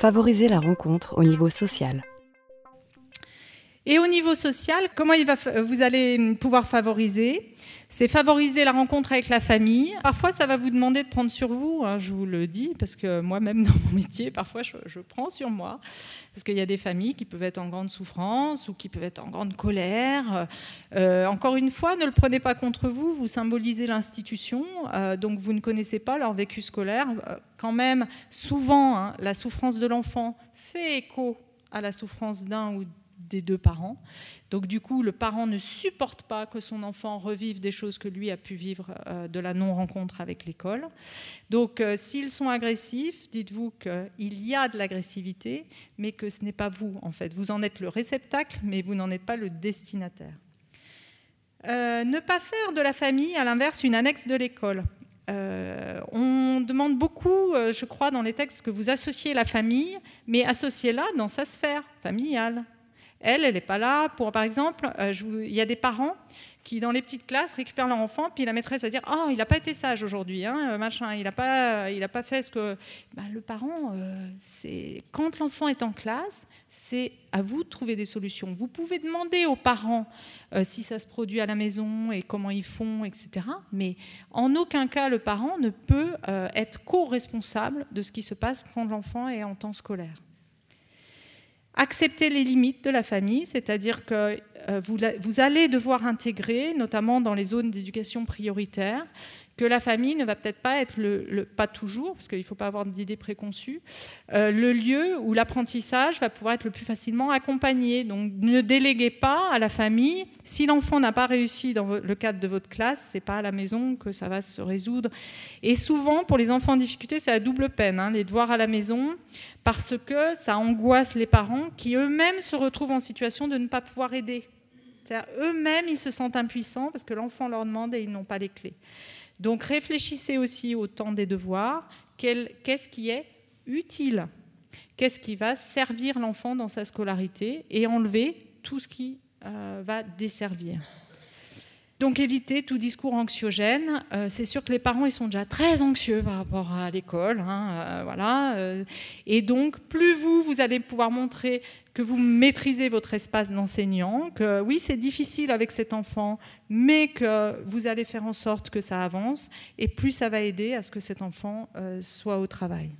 favoriser la rencontre au niveau social. Et au niveau social, comment va, vous allez pouvoir favoriser? C'est favoriser la rencontre avec la famille. Parfois, ça va vous demander de prendre sur vous, hein, je vous le dis, parce que moi-même, dans mon métier, parfois, je, prends sur moi. Parce qu'il y a des familles qui peuvent être en grande souffrance ou qui peuvent être en grande colère. Euh, encore une fois, ne le prenez pas contre vous, vous symbolisez l'institution, euh, donc vous ne connaissez pas leur vécu scolaire. Euh, quand même, souvent, hein, la souffrance de l'enfant fait écho à la souffrance d'un ou des deux parents. Donc du coup, le parent ne supporte pas que son enfant revive des choses que lui a pu vivre euh, de la non-rencontre avec l'école. Donc euh, s'ils sont agressifs, dites-vous qu'il y a de l'agressivité, mais que ce n'est pas vous en fait. Vous en êtes le réceptacle, mais vous n'en êtes pas le destinataire. Euh, ne pas faire de la famille, à l'inverse, une annexe de l'école. on demande beaucoup, je crois, dans les textes que vous associez la famille, mais associez-la dans sa sphère familiale, elle, elle n'est pas là pour, par exemple, euh, il y a des parents qui, dans les petites classes, récupèrent leur enfant, puis la maîtresse va dire Oh, il n'a pas été sage aujourd'hui, hein, machin, il n'a pas, pas fait ce que. Bah, le parent, euh, c'est quand l'enfant est en classe, c'est à vous de trouver des solutions. Vous pouvez demander aux parents euh, si ça se produit à la maison et comment ils font, etc. Mais en aucun cas, le parent ne peut être co-responsable de ce qui se passe quand l'enfant est en temps scolaire accepter les limites de la famille, c'est-à-dire que euh, vous, allez devoir intégrer, notamment dans les zones d'éducation prioritaire, que la famille ne va peut-être pas être le, pas toujours, parce qu'il ne faut pas avoir d'idées préconçues, euh, le lieu où l'apprentissage va pouvoir être le plus facilement accompagné. Donc ne déléguez pas à la famille. Si l'enfant n'a pas réussi dans le cadre de votre classe, c'est pas à la maison que ça va se résoudre. Et souvent, pour les enfants en difficulté, c'est à double peine, hein, les devoirs à la maison, parce que ça angoisse les parents qui eux-mêmes se retrouvent en situation de ne pas pouvoir aider. Eux-mêmes, ils se sentent impuissants parce que l'enfant leur demande et ils n'ont pas les clés. Donc réfléchissez aussi au temps des devoirs. Qu'est-ce qui est utile? Qu'est-ce qui va servir l'enfant dans sa scolarité et enlever tout ce qui euh, va desservir? Donc évitez tout discours anxiogène. Euh, c'est sûr que les parents ils sont déjà très anxieux par rapport à l'école, hein, euh, voilà. Euh, et donc plus vous vous allez pouvoir montrer que vous maîtrisez votre espace d'enseignant, que oui c'est difficile avec cet enfant, mais que vous allez faire en sorte que ça avance, et plus ça va aider à ce que cet enfant soit au travail.